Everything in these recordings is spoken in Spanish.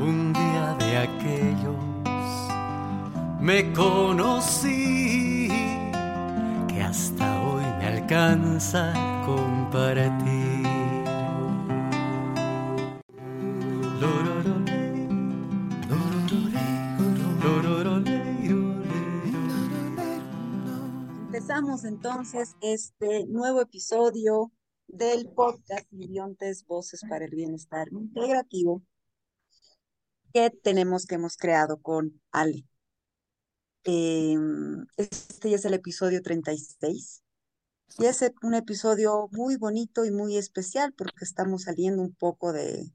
un día de aquellos me conocí que hasta hoy me alcanza compartir. Empezamos entonces este nuevo episodio del podcast Millontes Voces para el Bienestar Integrativo que tenemos que hemos creado con Ale. Em, este ya es el episodio 36 y es un episodio muy bonito y muy especial porque estamos saliendo un poco de,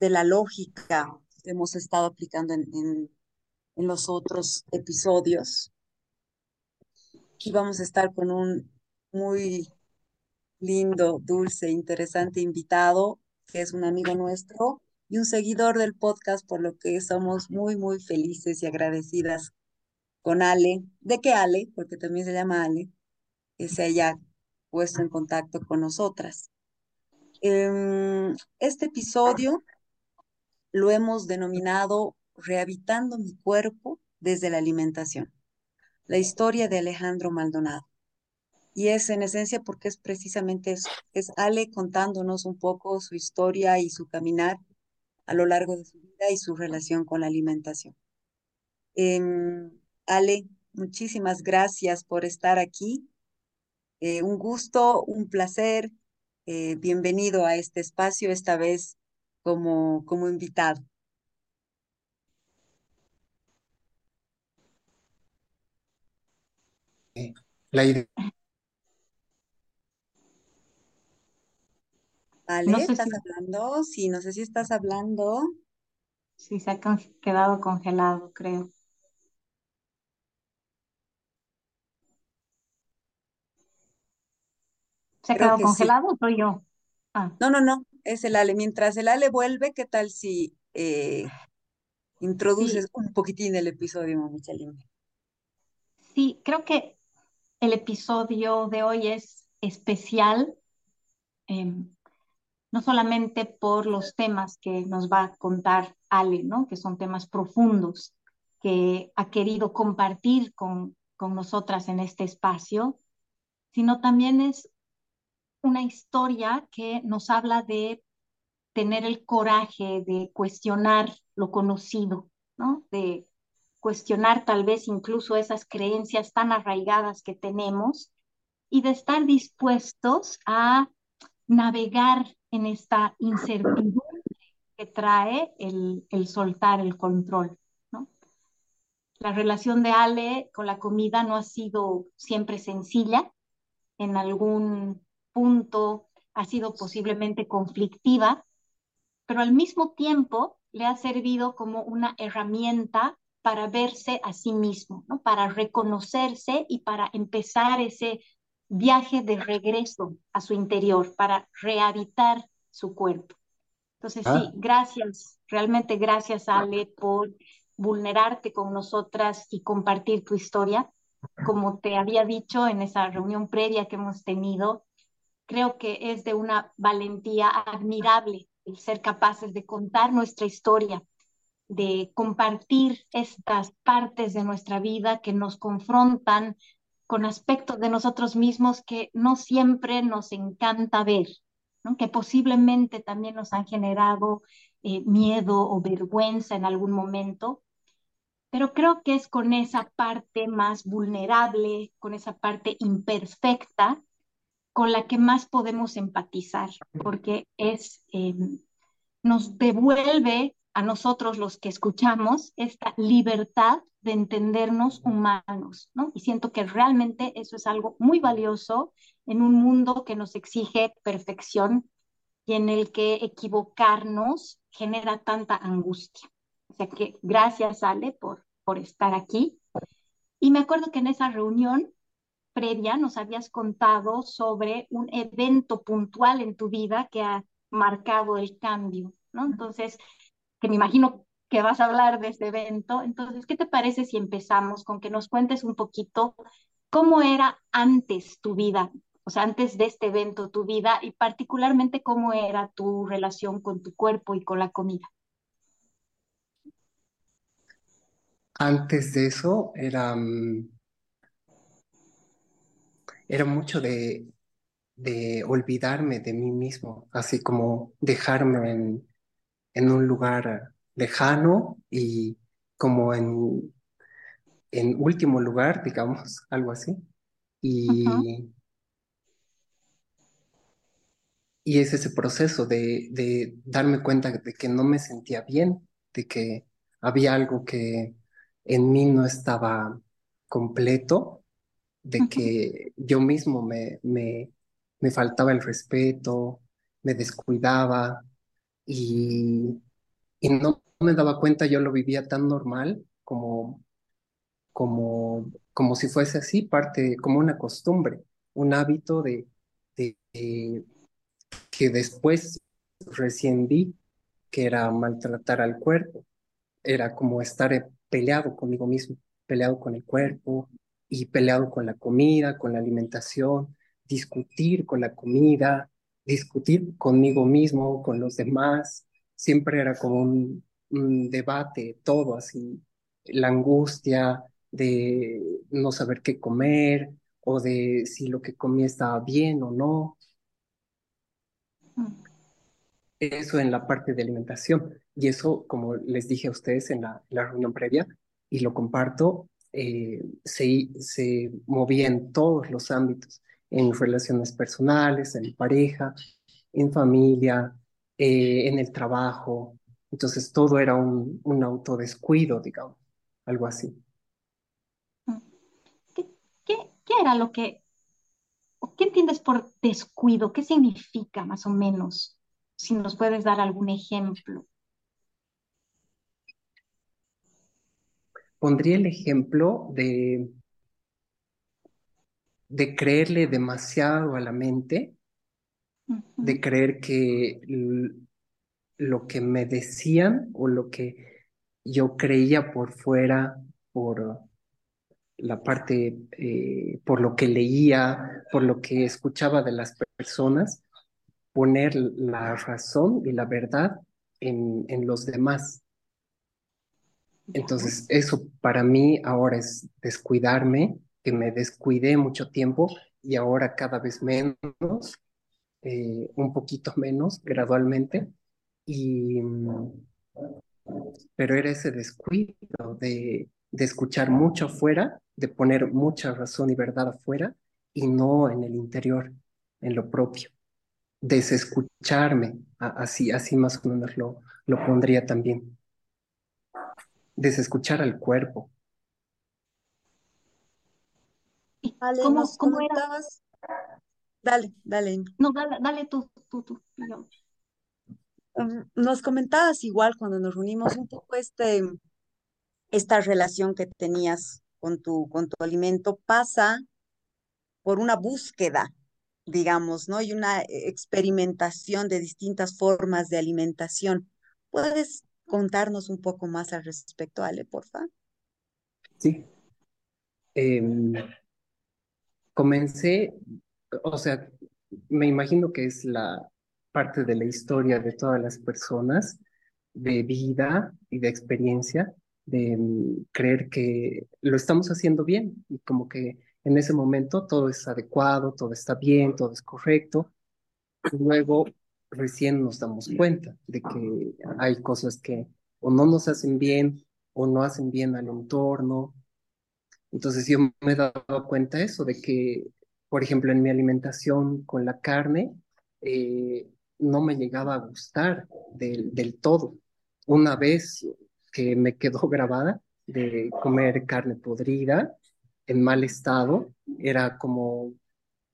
de la lógica que hemos estado aplicando en, en, en los otros episodios. Y vamos a estar con un muy lindo, dulce, interesante invitado, que es un amigo nuestro y un seguidor del podcast, por lo que somos muy, muy felices y agradecidas con Ale. ¿De qué Ale? Porque también se llama Ale, que se haya puesto en contacto con nosotras. Em, este episodio lo hemos denominado Rehabilitando mi cuerpo desde la alimentación, la historia de Alejandro Maldonado. Y es en esencia porque es precisamente eso, es Ale contándonos un poco su historia y su caminar a lo largo de su vida y su relación con la alimentación. Em, Ale, muchísimas gracias por estar aquí. Eh, un gusto, un placer. Eh, bienvenido a este espacio, esta vez como, como invitado. La idea. Ale, no ¿estás hablando? Sí, no sé si estás hablando. Sí, se ha quedado congelado, creo. ¿Se ha quedado congelado o soy yo? Ah. No, no, no, es el Ale. Mientras el Ale vuelve, ¿qué tal si eh, introduces un poquitín el episodio, Michelin? Sí, creo que el episodio de hoy es especial, em, no solamente por los temas que nos va a contar Ale, ¿no? que son temas profundos que ha querido compartir con, con nosotras en este espacio, sino también es una historia que nos habla de tener el coraje de cuestionar lo conocido, ¿no? De cuestionar tal vez incluso esas creencias tan arraigadas que tenemos y de estar dispuestos a navegar en esta incertidumbre que trae el, el soltar el control. ¿no? La relación de Ale con la comida no ha sido siempre sencilla. En algún punto ha sido posiblemente conflictiva, pero al mismo tiempo le ha servido como una herramienta para verse a sí mismo, ¿no? para reconocerse y para empezar ese viaje de regreso a su interior, para rehabitar su cuerpo. Entonces, sí, ah. gracias, realmente gracias, Ale, por vulnerarte con nosotras y compartir tu historia. Como te había dicho en esa reunión previa que hemos tenido, creo que es de una valentía admirable el ser capaces de contar nuestra historia, de compartir estas partes de nuestra vida que nos confrontan con aspectos de nosotros mismos que no siempre nos encanta ver, que posiblemente también nos han generado eh, miedo o vergüenza en algún momento, pero creo que es con esa parte más vulnerable, con esa parte imperfecta, con la que más podemos empatizar, porque es, em, nos devuelve a nosotros los que escuchamos esta libertad de entendernos humanos, ¿no? Y siento que realmente eso es algo muy valioso en un mundo que nos exige perfección y en el que equivocarnos genera tanta angustia. O sea que gracias, Ale, por, por estar aquí. Y me acuerdo que en esa reunión previa nos habías contado sobre un evento puntual en tu vida que ha marcado el cambio, ¿no? Entonces, que me imagino que vas a hablar de este evento. Entonces, ¿qué te parece si empezamos con que nos cuentes un poquito cómo era antes tu vida, o sea, antes de este evento, tu vida y particularmente cómo era tu relación con tu cuerpo y con la comida? Antes de eso era, mm, era mucho de, de olvidarme de mí mismo, así como dejarme en, en un lugar lejano y como en, en último lugar, digamos, algo así. Y, y es ese proceso de, de darme cuenta de que no me sentía bien, de que había algo que en mí no estaba completo, de que yo mismo me, me, me faltaba el respeto, me descuidaba y, no me daba cuenta, yo lo vivía tan normal como, como, como si fuese así, parte, como una costumbre, un hábito de, de, de- que después recién vi que era maltratar al cuerpo era como estar eh, peleado conmigo mismo, peleado con el cuerpo y peleado con la comida, con la alimentación, discutir con la comida, discutir conmigo mismo, con los demás. Siempre era como un, un debate, todo así, la angustia de no saber qué comer o de si lo que comía estaba bien o no. Eso en la parte de alimentación. Y eso, como les dije a ustedes en la, la reunión previa, y lo comparto, eh, se, se movía en todos los ámbitos, en relaciones personales, en pareja, en familia, eh, en el trabajo. Entonces todo era un, un autodescuido, digamos, algo así. ¿Qué, qué, qué era lo que, o qué entiendes por descuido? ¿Qué significa más o menos? Si nos puedes dar algún ejemplo. Pondría el ejemplo de, de creerle demasiado a la mente, de creer que lo que me decían o lo que yo creía por fuera, por la parte, eh, por lo que leía, por lo que escuchaba de las personas, poner la razón y la verdad en, en los demás. Entonces, eso para mí ahora es descuidarme, que me descuidé mucho tiempo y ahora cada vez menos, eh, un poquito menos gradualmente. Y, pero era ese descuido de, de escuchar mucho afuera, de poner mucha razón y verdad afuera y no en el interior, en lo propio. Desescucharme, así, así más o menos lo, lo pondría también. Desescuchar al cuerpo. ¿Y Ale, cómo, nos cómo era? dale, dale. No, dale, dale tú, tú, tú. yo. Um, nos comentabas igual cuando nos reunimos un poco este, esta relación que tenías con tu, con tu alimento pasa por una búsqueda, digamos, ¿no? Y una experimentación de distintas formas de alimentación. ¿Puedes contarnos un poco más al respecto, Ale, porfa? Sí. Em, comencé, o sea, me imagino que es la parte de la historia de todas las personas, de vida y de experiencia, de mm, creer que lo estamos haciendo bien y como que en ese momento todo es adecuado, todo está bien, todo es correcto. Y luego recién nos damos cuenta de que hay cosas que o no nos hacen bien o no hacen bien al entorno entonces yo me he dado cuenta de eso, de que, por ejemplo, en mi alimentación con la carne, eh, no me llegaba a gustar del, del todo. Una vez que me quedó grabada de comer carne podrida en mal estado, era como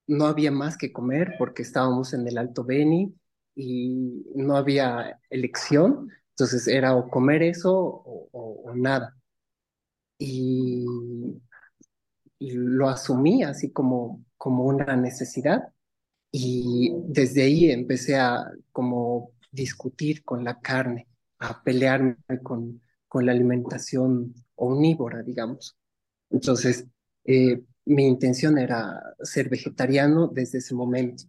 no había más que comer porque estábamos en el Alto Beni y no había elección, entonces era o comer eso o, o- o nada. Y lo asumí así como, como una necesidad y desde ahí empecé a como discutir con la carne, a pelearme con, con la alimentación omnívora, digamos. Entonces, eh, mi intención era ser vegetariano desde ese momento,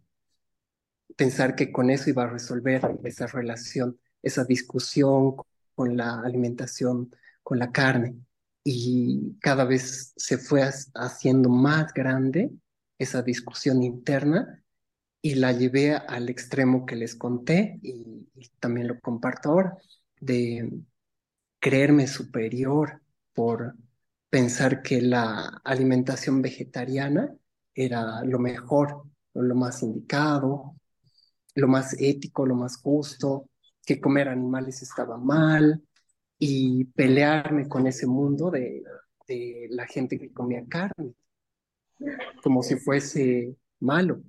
pensar que con eso iba a resolver esa relación, esa discusión con la alimentación, con la carne. Y cada vez se fue haciendo más grande esa discusión interna y la llevé al extremo que les conté y, también lo comparto ahora, de creerme superior por pensar que la alimentación vegetariana era lo mejor, lo más indicado, lo más ético, lo más justo, que comer animales estaba mal y pelearme con ese mundo de, de la gente que comía carne, como si fuese malo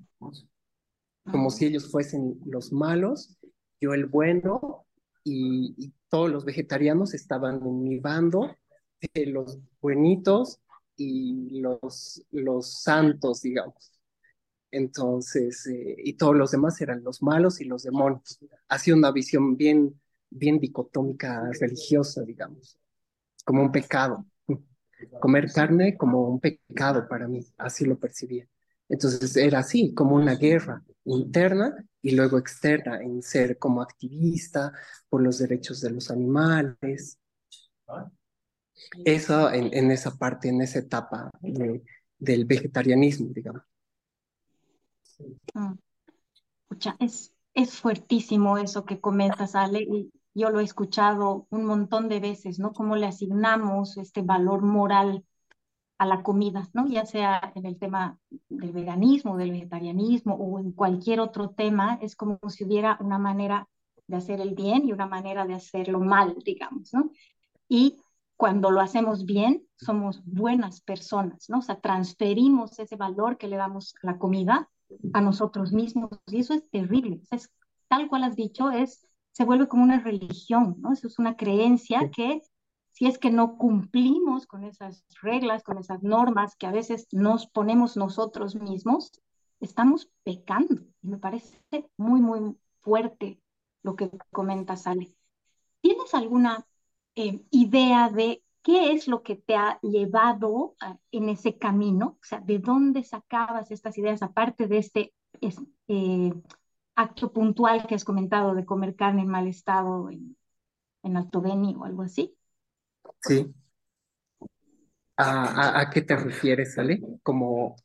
como si ellos fuesen los malos, yo el bueno, y, todos los vegetarianos estaban en mi bando, los buenitos y los, los santos, digamos. Entonces, eh, y todos los demás eran los malos y los demonios. Hacía una visión bien, bien dicotómica religiosa, digamos, como un pecado. Comer carne como un pecado para mí, así lo percibía. Entonces era así, como una guerra interna y luego externa en ser como activista por los derechos de los animales. Eso en, esa parte, en esa etapa del vegetarianismo, digamos. Mm. es, es fuertísimo eso que comentas, Ale, y yo lo he escuchado un montón de veces, ¿no? Cómo le asignamos este valor moral a la comida, ¿no? Ya sea en el tema del veganismo, del vegetarianismo o en cualquier otro tema, es como si hubiera una manera de hacer el bien y una manera de hacerlo mal, digamos, ¿no? Y cuando lo hacemos bien, somos buenas personas, ¿no? O sea, transferimos ese valor que le damos a la comida a nosotros mismos y eso es terrible. Es, tal cual has dicho, es, se vuelve como una religión, ¿no? Eso es una creencia que si es que no cumplimos con esas reglas, con esas normas que a veces nos ponemos nosotros mismos, estamos pecando. Y me parece muy, muy fuerte lo que comenta Sale. ¿Tienes alguna eh, idea de qué es lo que te ha llevado en ese camino? O sea, ¿de dónde sacabas estas ideas aparte de este eh, acto puntual que has comentado de comer carne en mal estado en, en Alto Beni o algo así? Sí. ¿A, a, qué te refieres, Ale? ¿Como,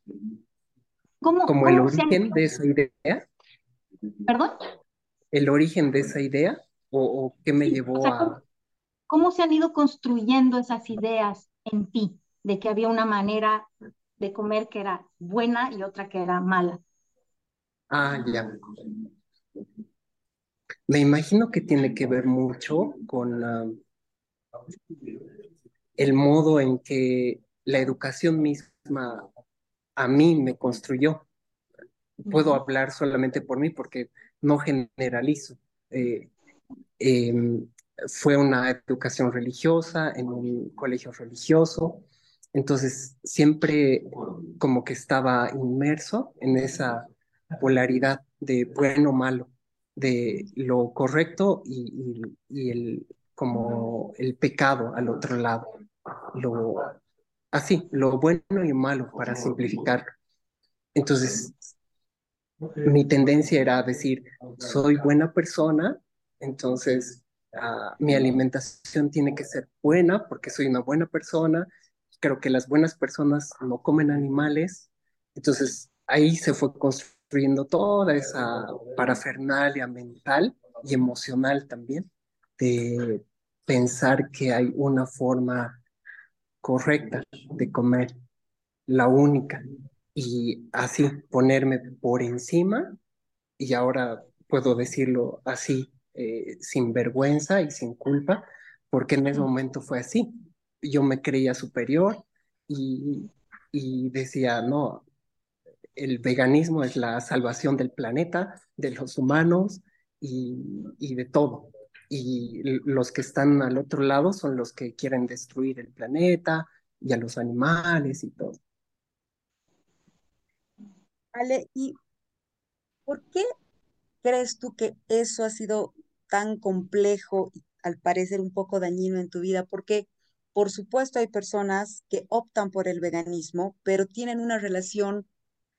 como el origen de esa idea? ¿Perdón? ¿El origen de esa idea? ¿O, qué me llevó a...? ¿cómo, se han ido construyendo esas ideas en ti? De que había una manera de comer que era buena y otra que era mala. Ah, ya. Me imagino que tiene que ver mucho con... la el modo en que la educación misma a mí me construyó. Puedo hablar solamente por mí porque no generalizo. Eh, em, fue una educación religiosa en un colegio religioso, entonces siempre como que estaba inmerso en esa polaridad de bueno malo, de lo correcto y el, como el pecado al otro lado, lo así, lo bueno y malo para simplificar. Entonces, mi tendencia era decir, soy buena persona, entonces ah, mi alimentación tiene que ser buena porque soy una buena persona. Creo que las buenas personas no comen animales. Entonces, ahí se fue construyendo toda esa parafernalia mental y emocional también de pensar que hay una forma correcta de comer, la única, y así ponerme por encima, y ahora puedo decirlo así, eh, sin vergüenza y sin culpa, porque en ese momento fue así. Yo me creía superior y, y decía, no, el veganismo es la salvación del planeta, de los humanos y, de todo y los que están al otro lado son los que quieren destruir el planeta y a los animales y todo. Ale, ¿y por qué crees tú que eso ha sido tan complejo y al parecer un poco dañino en tu vida? Porque, por supuesto, hay personas que optan por el veganismo, pero tienen una relación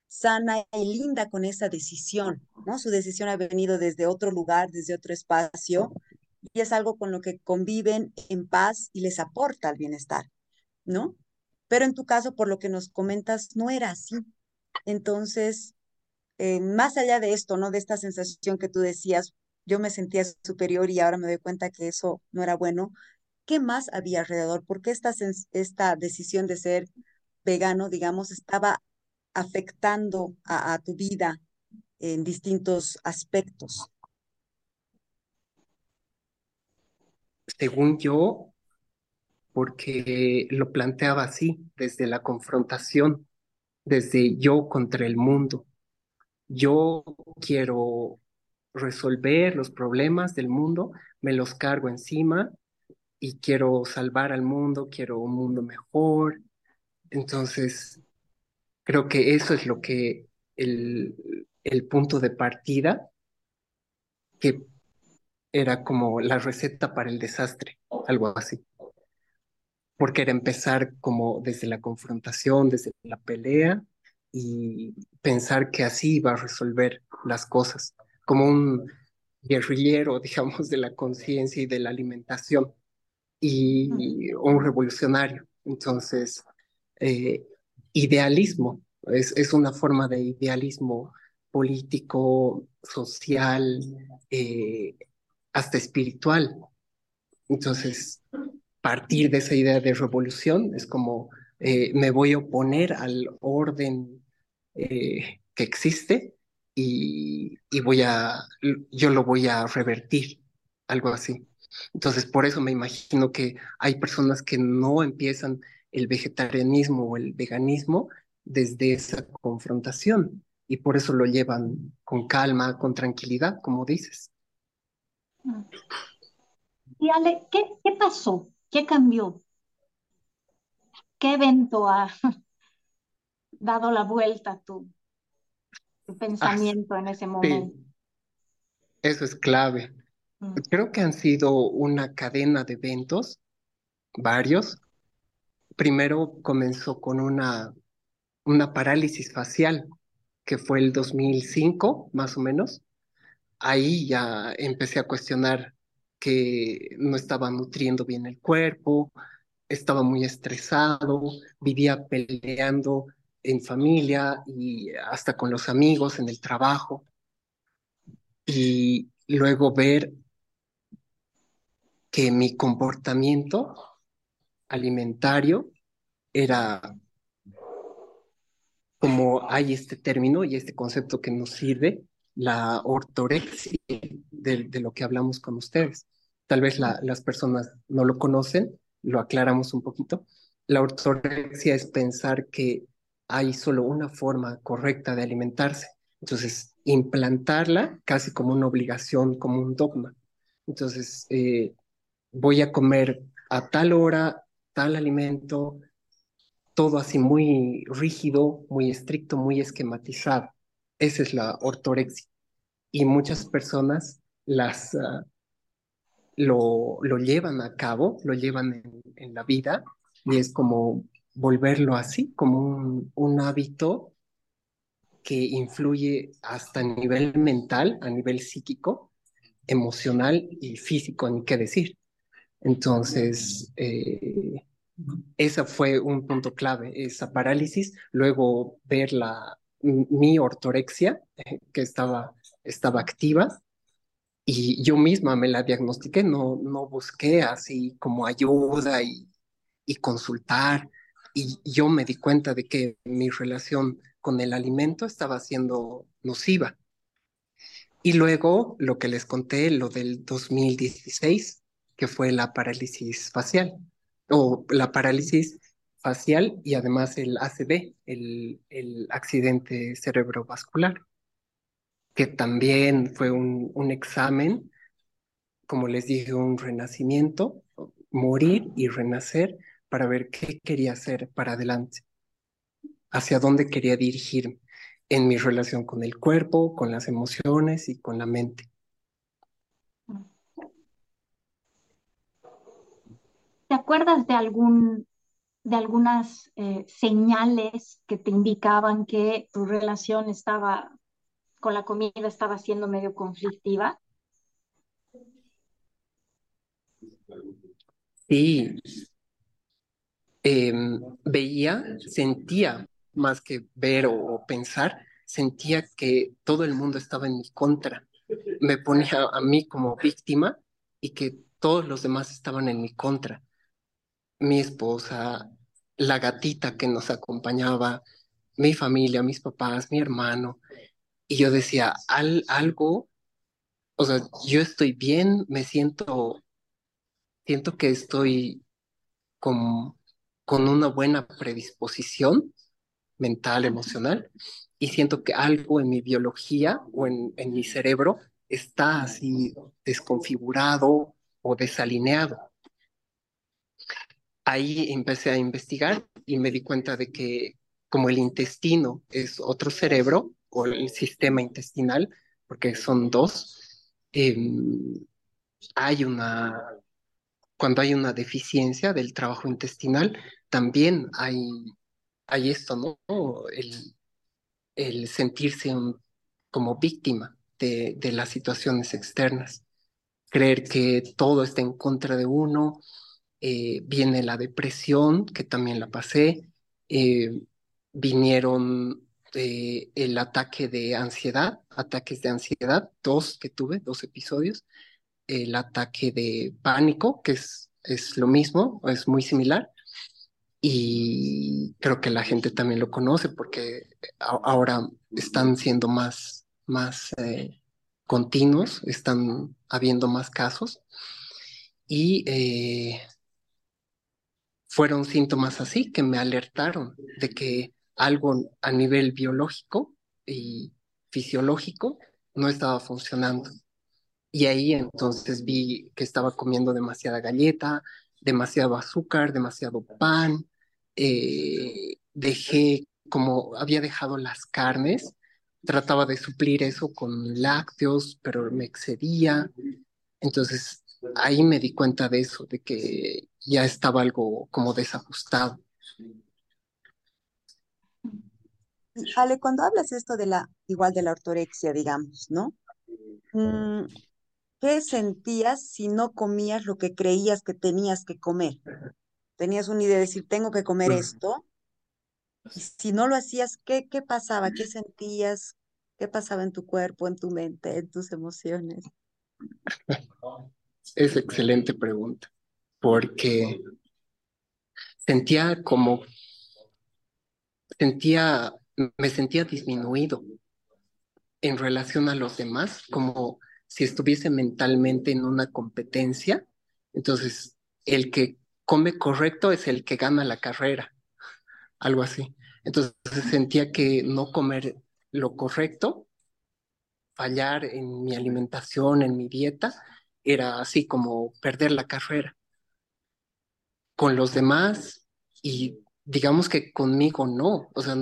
sana y linda con esa decisión, ¿no? Su decisión ha venido desde otro lugar, desde otro espacio, y es algo con lo que conviven en paz y les aporta el bienestar. ¿no? Pero en tu caso, por lo que nos comentas, no era así. Entonces, eh, más allá de esto, ¿no? De esta sensación que tú decías, yo me sentía superior y ahora me doy cuenta que eso no era bueno. ¿Qué más había alrededor? ¿Por qué esta, esta decisión de ser vegano, digamos, estaba afectando a, tu vida en distintos aspectos? Según yo, porque lo planteaba así, desde la confrontación, desde yo contra el mundo. Yo quiero resolver los problemas del mundo, me los cargo encima y quiero salvar al mundo, quiero un mundo mejor. Entonces, creo que eso es lo que el, el punto de partida, que era como la receta para el desastre, algo así. Porque era empezar como desde la confrontación, desde la pelea y pensar que así iba a resolver las cosas, como un guerrillero, digamos, de la conciencia y de la alimentación y un revolucionario. Entonces, eh, idealismo, es, es, una forma de idealismo político, social, eh, hasta espiritual. Entonces, partir de esa idea de revolución es como eh, me voy a oponer al orden que existe y, y voy a, yo lo voy a revertir, algo así. Entonces, por eso me imagino que hay personas que no empiezan el vegetarianismo o el veganismo desde esa confrontación y por eso lo llevan con calma, con tranquilidad, como dices. Y Ale, ¿qué, qué pasó? ¿Qué cambió? ¿Qué evento ha dado la vuelta a tu, tu ah, pensamiento en ese momento? Eso es clave. Mm. Creo que han sido una cadena de eventos, varios. Primero comenzó con una, una parálisis facial, que fue el 2005, más o menos. Ahí ya empecé a cuestionar que no estaba nutriendo bien el cuerpo, estaba muy estresado, vivía peleando en familia y hasta con los amigos en el trabajo. Y luego ver que mi comportamiento alimentario era como hay este término y este concepto que nos sirve, la ortorexia de, lo que hablamos con ustedes. Tal vez las personas no lo conocen, lo aclaramos un poquito. La ortorexia es pensar que hay solo una forma correcta de alimentarse. Entonces, implantarla casi como una obligación, como un dogma. Entonces, eh, voy a comer a tal hora, tal alimento, todo así muy rígido, muy estricto, muy esquematizado. Esa es la ortorexia. Y muchas personas las, ah, lo, lo, llevan a cabo, lo llevan en, la vida y es como volverlo así, como un, un hábito que influye hasta a nivel mental, a nivel psíquico, emocional y físico, ni qué decir. Entonces, eh, ese fue un punto clave, esa parálisis. Luego ver la, mi ortorexia, eh, que estaba, estaba activa, y yo misma me la diagnostiqué, no, no busqué así como ayuda y, y consultar. Y yo me di cuenta de que mi relación con el alimento estaba siendo nociva. Y luego lo que les conté, lo del 2016, que fue la parálisis facial, o la parálisis facial y además el ACV, el, el accidente cerebrovascular, que también fue un, un examen, como les dije, un renacimiento, morir y renacer para ver qué quería hacer para adelante, hacia dónde quería dirigirme en mi relación con el cuerpo, con las emociones y con la mente. Acuerdas de algún de algunas eh, señales que te indicaban que tu relación estaba con la comida estaba siendo medio conflictiva? Sí. em, veía, sentía más que ver o, pensar, sentía que todo el mundo estaba en mi contra. Me ponía a mí como víctima y que todos los demás estaban en mi contra. Mi esposa, la gatita que nos acompañaba, mi familia, mis papás, mi hermano. Y yo decía, Al, algo, o sea, yo estoy bien, me siento, siento que estoy con, con una buena predisposición mental, emocional, y siento que algo en mi biología o en, en mi cerebro está así desconfigurado o desalineado. Ahí empecé a investigar y me di cuenta de que como el intestino es otro cerebro o el sistema intestinal, porque son dos, em, hay una, cuando hay una deficiencia del trabajo intestinal, también hay, hay esto, ¿no? El, sentirse como víctima de, de las situaciones externas, creer que todo está en contra de uno, eh, viene la depresión, que también la pasé, eh, vinieron eh, el ataque de ansiedad, ataques de ansiedad, dos que tuve, dos episodios, el ataque de pánico, que es, es lo mismo, es muy similar, y creo que la gente también lo conoce porque ahora están siendo más, más continuos, están habiendo más casos, y fueron síntomas así que me alertaron de que algo a nivel biológico y fisiológico no estaba funcionando. Y ahí entonces vi que estaba comiendo demasiada galleta, demasiado azúcar, demasiado pan. Eh, dejé, como había dejado las carnes, trataba de suplir eso con lácteos, pero me excedía. Entonces ahí me di cuenta de eso, de que ya estaba algo como desajustado. Ale, cuando hablas esto de la, igual de la ortorexia, digamos, ¿no? Mm, ¿Qué sentías si no comías lo que creías que tenías que comer? Tenías una idea de decir, tengo que comer esto. Y si no lo hacías, ¿qué, qué pasaba? ¿Qué sentías? ¿Qué pasaba en tu cuerpo, en tu mente, en tus emociones? Es excelente pregunta, porque sentía como, sentía me sentía disminuido en relación a los demás, como si estuviese mentalmente en una competencia. Entonces, el que come correcto es el que gana la carrera, algo así. Entonces sentía que no comer lo correcto, fallar en mi alimentación, en mi dieta, era así como perder la carrera. Con los demás y digamos que conmigo no, o sea,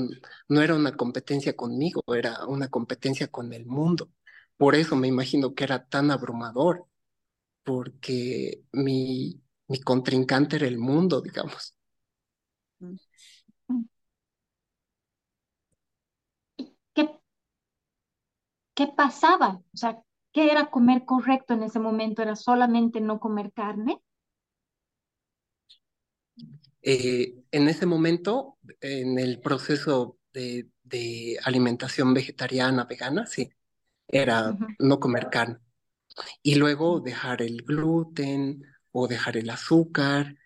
no era una competencia conmigo, era una competencia con el mundo. Por eso me imagino que era tan abrumador, porque mi, mi contrincante era el mundo, digamos. ¿Qué, qué pasaba? O sea, ¿qué era comer correcto en ese momento? ¿Era solamente no comer carne? Eh, en ese momento, en el proceso de, alimentación vegetariana, vegana, sí, era no comer carne. Y luego dejar el gluten o dejar el azúcar,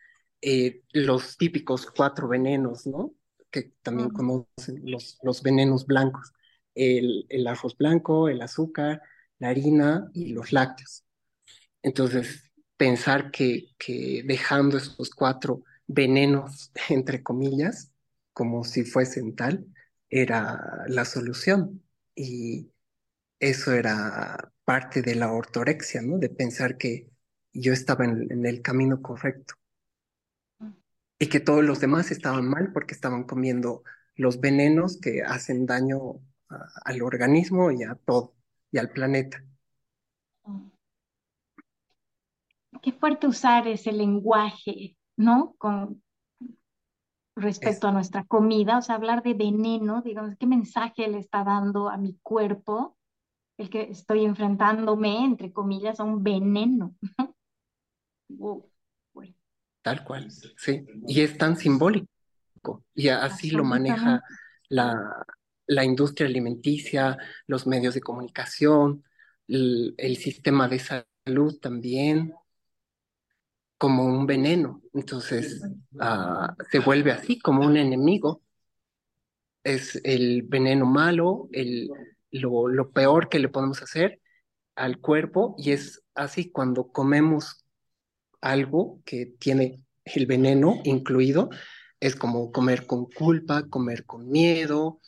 eh, los típicos cuatro venenos, ¿no? Que también conocen los, los venenos blancos. El, el arroz blanco, el azúcar, la harina y los lácteos. Entonces, pensar que, que dejando esos cuatro venenos, entre comillas, como si fuesen tal, era la solución. Y eso era parte de la ortorexia, ¿no? De pensar que yo estaba en, el camino correcto y que todos los demás estaban mal porque estaban comiendo los venenos que hacen daño al organismo y a todo, y al planeta. Qué fuerte usar ese lenguaje ¿no? Con respecto a nuestra comida, o sea, hablar de veneno, digamos, ¿qué mensaje le está dando a mi cuerpo el que estoy enfrentándome, entre comillas, a un veneno? tal cual, sí. Y es tan simbólico. Y así lo maneja la, la industria alimenticia, los medios de comunicación, el, el sistema de salud también, como un veneno. Entonces, ah, se vuelve así, como un enemigo. Es el veneno malo, el, lo, lo peor que le podemos hacer al cuerpo y es así cuando comemos algo que tiene el veneno incluido, es como comer con culpa, comer con miedo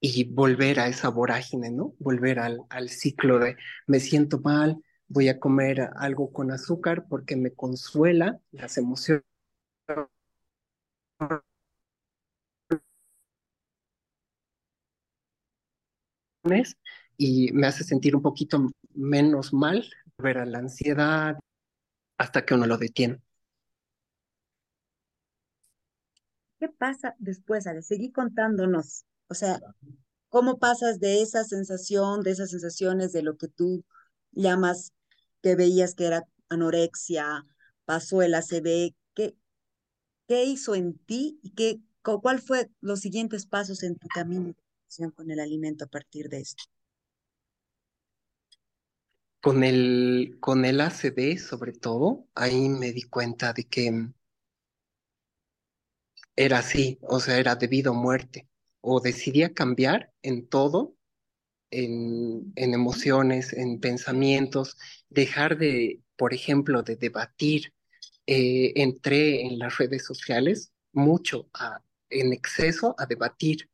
y volver a esa vorágine, ¿no? Volver al, al ciclo de me siento mal, voy a comer algo con azúcar porque me consuela las emociones y me hace sentir un poquito menos mal, ver a la ansiedad hasta que uno lo detiene. ¿Qué pasa después, Ale? Seguí contándonos. O sea, ¿cómo pasas de esa sensación, de esas sensaciones de lo que tú llamas que veías que era anorexia, pasó el ACV? ¿Qué, qué hizo en ti y qué, cuál fue los siguientes pasos en tu camino con el alimento a partir de esto? Con el, con el ACV, sobre todo, ahí me di cuenta de que era así, o sea, era debido a muerte. O decidía cambiar en todo, en, en emociones, en pensamientos, dejar de, por ejemplo, de debatir. Eh, entré en las redes sociales mucho en exceso a debatir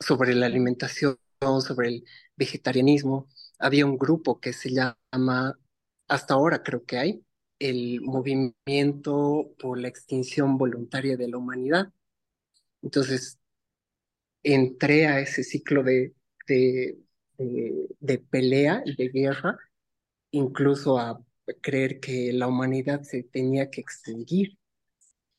sobre la alimentación, sobre el vegetarianismo. Había un grupo que se llama, hasta ahora creo que hay, el movimiento por la extinción voluntaria de la humanidad. Entonces, entré a ese ciclo de, de, de, pelea y de guerra, incluso a creer que la humanidad se tenía que extinguir,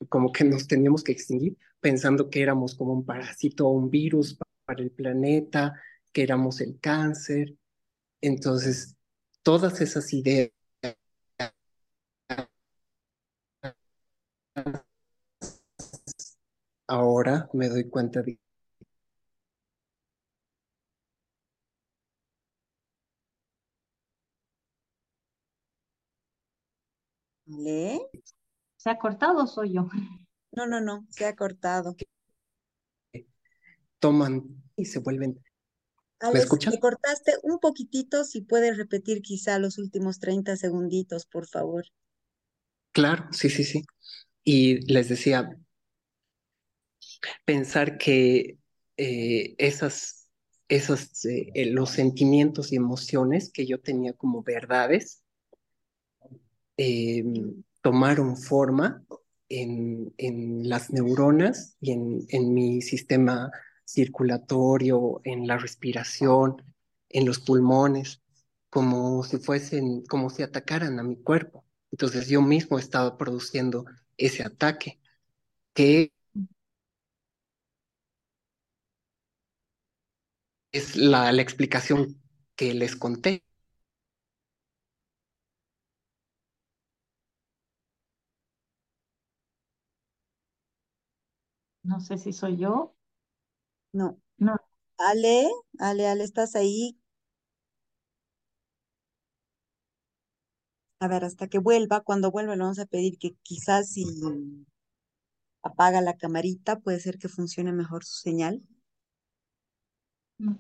como que nos teníamos que extinguir, pensando que éramos como un parásito o un virus para el planeta, que éramos el cáncer. Entonces, todas esas ideas ahora me doy cuenta de ¿Le? ¿Se ha cortado o soy yo? No, no, no, se ha cortado. Toman y se vuelven. ¿Me escuchan? Te cortaste un poquitito, si puedes repetir quizá los últimos 30 segunditos, por favor. Claro, sí, sí, sí. Y les decía, pensar que eh, esas, esos, eh, eh, los sentimientos y emociones que yo tenía como verdades em, tomaron forma en, en, las neuronas y en, en mi sistema circulatorio, en la respiración, en los pulmones, como si fuesen, como si atacaran a mi cuerpo. Entonces yo mismo estaba produciendo ese ataque que es la, la explicación que les conté. No sé si soy yo. No. No. Ale, Ale, Ale, ¿estás ahí? A ver, hasta que vuelva, cuando vuelva le vamos a pedir que quizás si apaga la camarita, puede ser que funcione mejor su señal.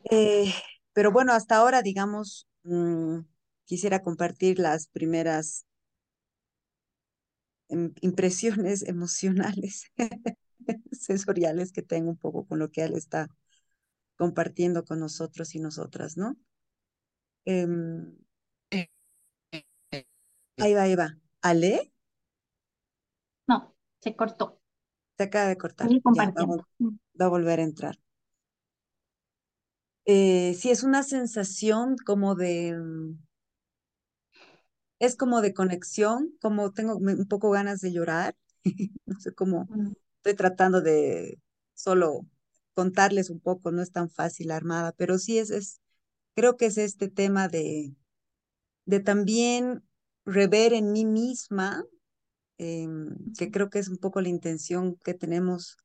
Eh, pero bueno, hasta ahora, digamos, mm, quisiera compartir las primeras impresiones emocionales, sensoriales que tengo un poco con lo que él está compartiendo con nosotros y nosotras, ¿no? Em, ahí va, ahí va. ¿Ale? No, se cortó. Se acaba de cortar. va a volver a entrar eh, sí es una sensación como de, mm, es como de conexión, como tengo un poco ganas de llorar, no sé cómo, mm. Estoy tratando de solo contarles un poco, no es tan fácil armada, pero sí es, es creo que es este tema de, de también rever en mí misma em, que creo que es un poco la intención que tenemos,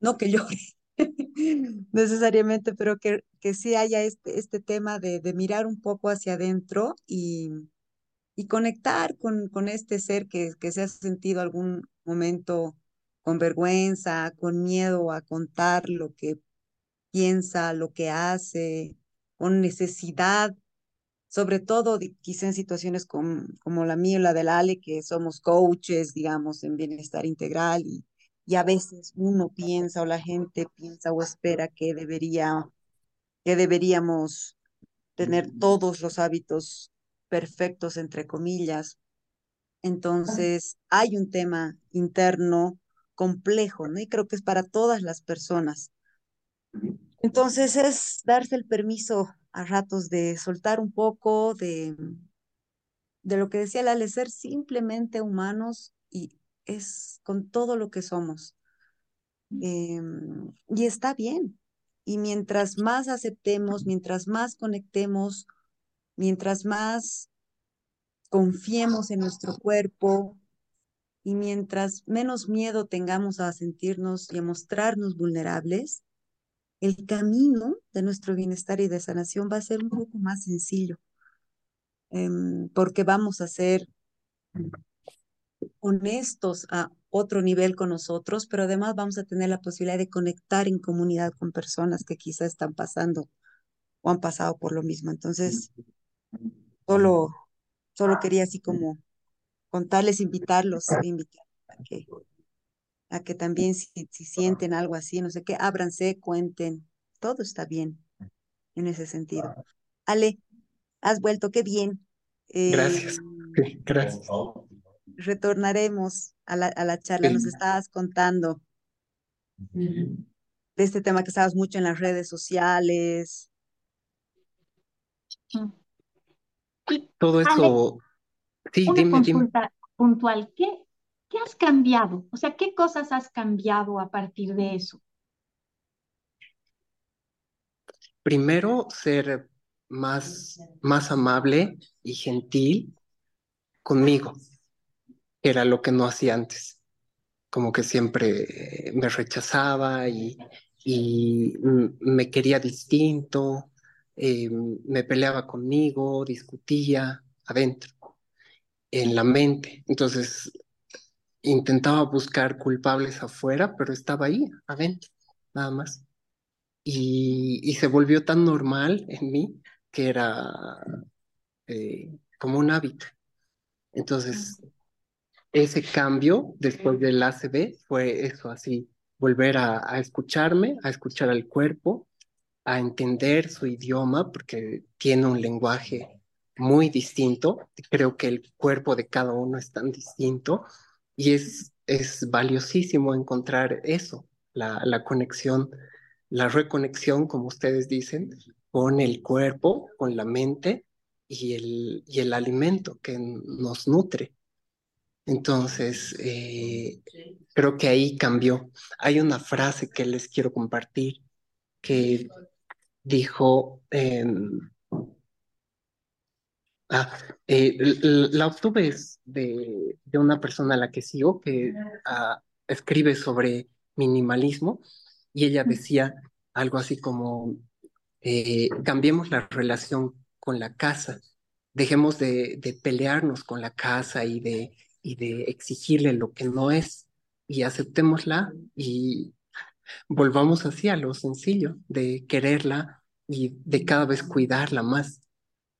no que llore necesariamente, pero que, que sí haya este, este tema de, de mirar un poco hacia adentro y, y conectar con, con este ser que, que se ha sentido algún momento con vergüenza, con miedo a contar lo que piensa, lo que hace, con necesidad, sobre todo quizá en situaciones como, como la mía la del Ale, que somos coaches, digamos, en bienestar integral y, y a veces uno piensa o la gente piensa o espera que debería, que deberíamos tener todos los hábitos perfectos, entre comillas. Entonces, hay un tema interno complejo, ¿no? Y creo que es para todas las personas. Entonces, es darse el permiso a ratos de soltar un poco, de, de lo que decía Lale, ser simplemente humanos y es con todo lo que somos. Em, y está bien. Y mientras más aceptemos, mientras más conectemos, mientras más confiemos en nuestro cuerpo y mientras menos miedo tengamos a sentirnos y a mostrarnos vulnerables, el camino de nuestro bienestar y de sanación va a ser un poco más sencillo, em, porque vamos a ser honestos a otro nivel con nosotros, pero además vamos a tener la posibilidad de conectar en comunidad con personas que quizá están pasando o han pasado por lo mismo. Entonces, solo, solo quería así como contarles, invitarlos, invitar a que, a que también si, si sienten algo así, no sé qué, ábranse, cuenten, todo está bien en ese sentido. Ale, has vuelto, qué bien. gracias, eh, gracias. Retornaremos a la, a la charla, nos estabas contando de este tema que estabas mucho en las redes sociales. Todo eso, sí, Una dime, dime. consulta puntual. ¿Qué, ¿Qué has cambiado? O sea, ¿qué cosas has cambiado a partir de eso? Primero, ser más, más amable y gentil conmigo, era lo que no hacía antes. Como que siempre me rechazaba y, y me quería distinto, eh, me peleaba conmigo, discutía adentro, en la mente. Entonces, intentaba buscar culpables afuera, pero estaba ahí, adentro, nada más. Y, y se volvió tan normal en mí que era eh, como un hábito. Entonces, ese cambio después del ACB fue eso, así, volver a, a escucharme, a escuchar al cuerpo, a entender su idioma, porque tiene un lenguaje muy distinto. Creo que el cuerpo de cada uno es tan distinto y es, es valiosísimo encontrar eso, la, la conexión, la reconexión, como ustedes dicen, con el cuerpo, con la mente y el, y el alimento que nos nutre. Entonces, eh, creo que ahí cambió. Hay una frase que les quiero compartir que dijo, ah, eh, la obtuve de, de, una persona a la que sigo que ah, escribe sobre minimalismo y ella decía algo así como, eh, cambiemos la relación con la casa, dejemos de, de pelearnos con la casa y de, y de exigirle lo que no es y aceptémosla y volvamos así a lo sencillo de quererla y de cada vez cuidarla más,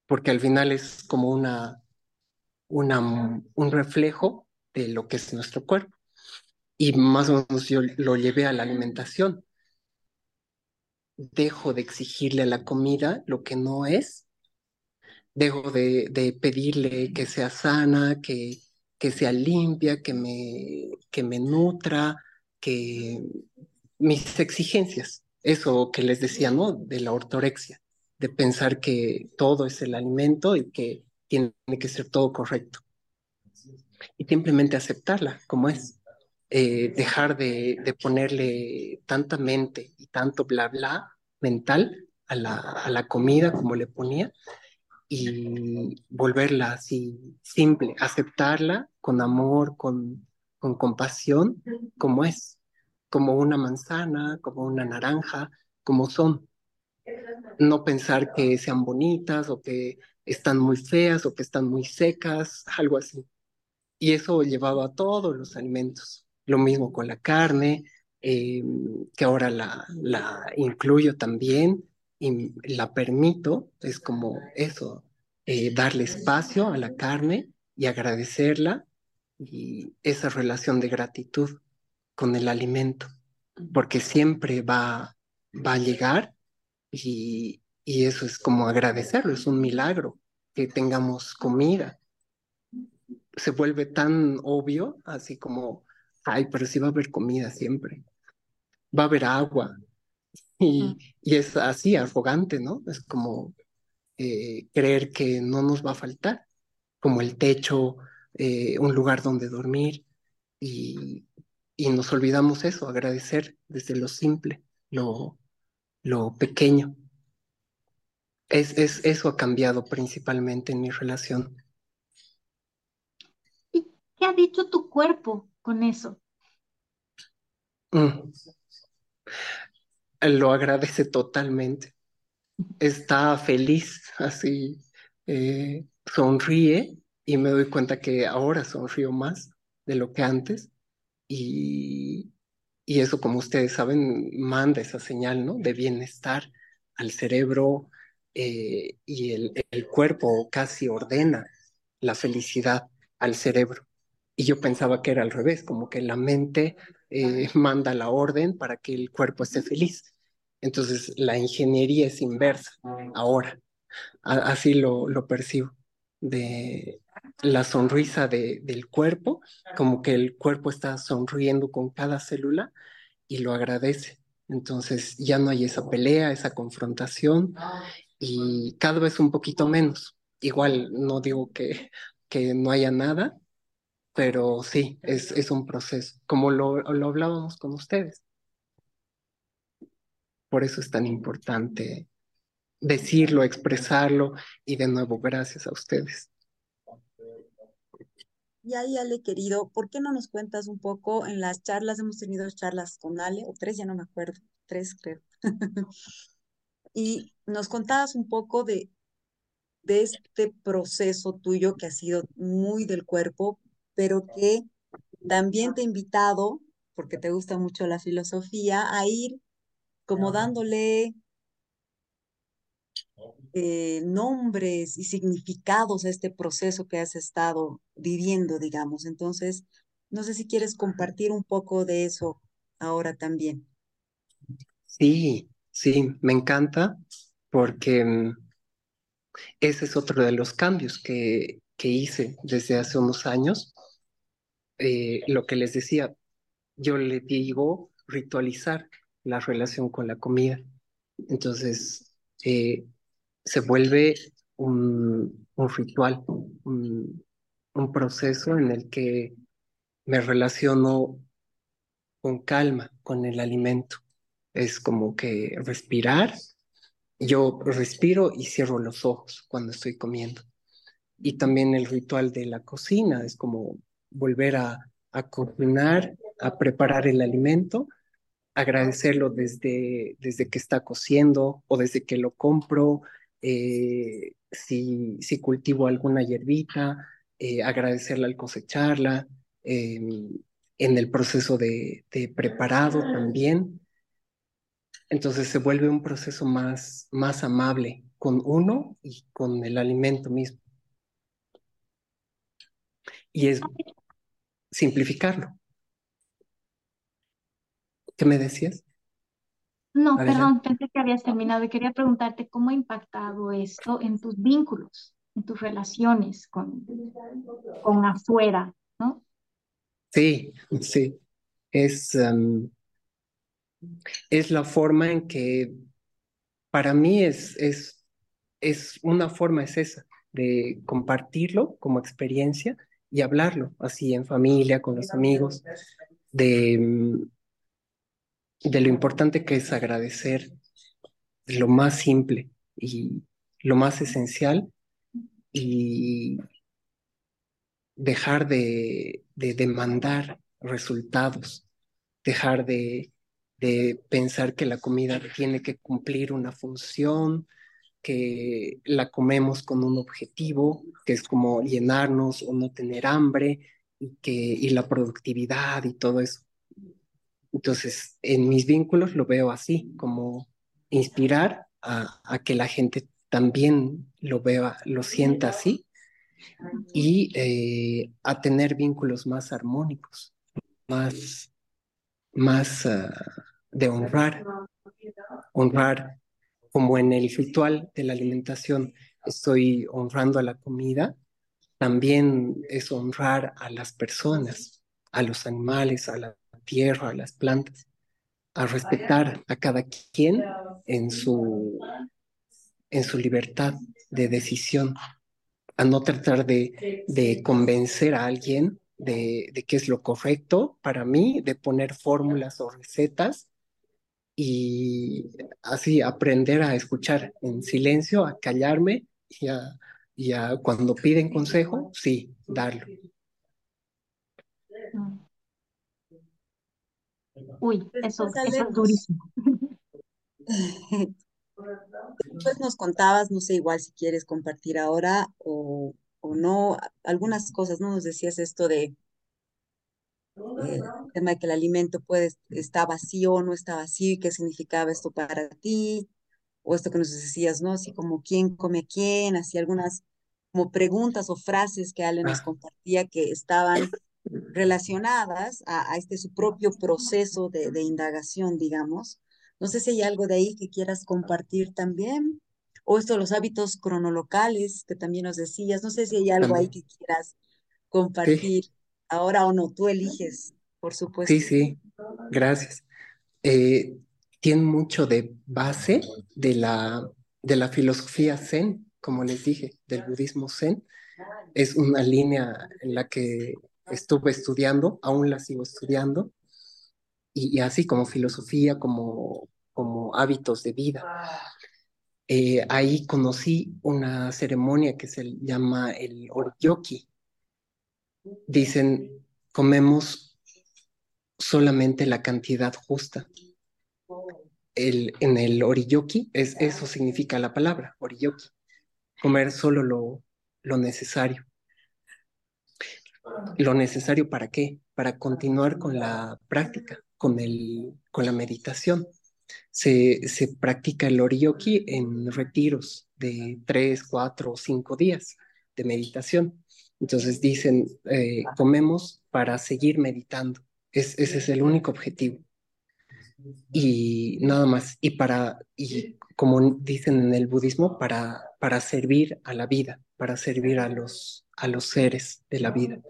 porque al final es como una, una, un reflejo de lo que es nuestro cuerpo. Y más o menos yo lo llevé a la alimentación. Dejo de exigirle a la comida lo que no es, dejo de, de pedirle que sea sana, que, que sea limpia, que me, que me nutra, que mis exigencias, eso que les decía, ¿no? De la ortorexia, de pensar que todo es el alimento y que tiene que ser todo correcto. Y simplemente aceptarla como es. Eh, dejar de, de, ponerle tanta mente y tanto bla bla mental a la, a la comida como le ponía y volverla así simple, aceptarla con amor, con, con compasión, como es, como una manzana, como una naranja, como son. No pensar que sean bonitas o que están muy feas o que están muy secas, algo así. Y eso llevaba a todos los alimentos. Lo mismo con la carne, eh, que ahora la, la incluyo también y la permito, es como eso, eh, darle espacio a la carne y agradecerla y esa relación de gratitud con el alimento, porque siempre va, va a llegar y, y eso es como agradecerlo, es un milagro que tengamos comida. Se vuelve tan obvio, así como, ay, pero sí va a haber comida siempre, va a haber agua. Y, y es así, arrogante, ¿no? Es como eh, creer que no nos va a faltar, como el techo, eh, un lugar donde dormir y, y, nos olvidamos eso, agradecer desde lo simple, lo, lo pequeño. Es, es, eso ha cambiado principalmente en mi relación. ¿Y qué ha dicho tu cuerpo con eso? Mm. Lo agradece totalmente. Está feliz, así, eh, sonríe y me doy cuenta que ahora sonrío más de lo que antes y, y eso, como ustedes saben, manda esa señal, ¿no? De bienestar al cerebro eh, y el, el cuerpo casi ordena la felicidad al cerebro. Y yo pensaba que era al revés, como que la mente eh, manda la orden para que el cuerpo esté feliz. Entonces la ingeniería es inversa ahora. A, así lo, lo percibo de la sonrisa de, del cuerpo, como que el cuerpo está sonriendo con cada célula y lo agradece. Entonces ya no hay esa pelea, esa confrontación y cada vez un poquito menos. Igual no digo que, que no haya nada, pero sí, es, es un proceso, como lo, lo hablábamos con ustedes. Por eso es tan importante decirlo, expresarlo y de nuevo gracias a ustedes. Y ahí, Ale, querido, ¿por qué no nos cuentas un poco en las charlas? Hemos tenido charlas con Ale, o tres, ya no me acuerdo, tres creo. y nos contabas un poco de, de este proceso tuyo que ha sido muy del cuerpo, pero que también te he invitado, porque te gusta mucho la filosofía, a ir como dándole eh, nombres y significados a este proceso que has estado viviendo, digamos. Entonces, no sé si quieres compartir un poco de eso ahora también. Sí, sí, me encanta porque mm, ese es otro de los cambios que, que hice desde hace unos años. Eh, lo que les decía, yo le digo ritualizar la relación con la comida. Entonces, eh, se vuelve un, un ritual, un, proceso en el que me relaciono con calma con el alimento. Es como que respirar, yo respiro y cierro los ojos cuando estoy comiendo. Y también el ritual de la cocina es como volver a, a cocinar, a preparar el alimento, agradecerlo desde, desde que está cociendo o desde que lo compro, eh, si, si cultivo alguna hierbita, eh, agradecerla al cosecharla, eh, en el proceso de, de, preparado también. Entonces se vuelve un proceso más, más amable con uno y con el alimento mismo. Y es simplificarlo. ¿Qué me decías? No, perdón, pensé que habías terminado y quería preguntarte cómo ha impactado esto en tus vínculos, en tus relaciones con, con afuera, ¿no? Sí, sí. Es, um, es la forma en que para mí es, es, es una forma, es esa, de compartirlo como experiencia y hablarlo así en familia, con los amigos, de de lo importante que es agradecer lo más simple y lo más esencial y, dejar de, de demandar resultados, dejar de, de pensar que la comida tiene que cumplir una función, que la comemos con un objetivo, que es como llenarnos o no tener hambre, y, que, y la productividad y todo eso. Entonces, en mis vínculos lo veo así, como inspirar a, que la gente también lo vea, lo sienta así, y eh, a tener vínculos más armónicos, más, más uh, de honrar, honrar como en el ritual de la alimentación estoy honrando a la comida, también es honrar a las personas, a los animales, a la tierra, a las plantas, a respetar a cada quien en su, en su libertad de decisión, a no tratar de, de convencer a alguien de, de qué es lo correcto para mí, de poner fórmulas o recetas y así aprender a escuchar en silencio, a callarme y a, y a cuando piden consejo, sí, darlo. Uy, eso, eso es durísimo. Pues nos contabas, no sé, igual si quieres compartir ahora o, o no, algunas cosas, ¿no? Nos decías esto de eh, el tema de que el alimento puede estar vacío o no está vacío y qué significaba esto para ti, o esto que nos decías, ¿no? Así como quién come a quién, así algunas como preguntas o frases que Ale nos compartía que estaban relacionadas a, a este su propio proceso de, de indagación, digamos. No sé si hay algo de ahí que quieras compartir también, o esto los hábitos cronolocales que también nos decías, no sé si hay algo ahí que quieras compartir Sí, ahora o no, tú eliges, por sí, supuesto. sí, gracias. Eh, tiene mucho de base de la, de la filosofía Zen, como les dije, del budismo Zen. Es una línea en la que estuve estudiando, aún la sigo estudiando, y, y así como filosofía, como, como hábitos de vida. Eh, ahí conocí una ceremonia que se llama el oryoki. Dicen, comemos solamente la cantidad justa. El, en el oriyoki, es, eso significa la palabra, oriyoki, comer solo lo, lo necesario. ¿Lo necesario para qué? Para continuar con la práctica, con, el, con la meditación. Se, se practica el oryoki en retiros de tres, cuatro o cinco días de meditación. Entonces dicen, eh, comemos para seguir meditando. Es, ese es el único objetivo. Y nada más. Y para, y como dicen en el budismo, para, para servir a la vida, para servir a los, a los seres de la vida.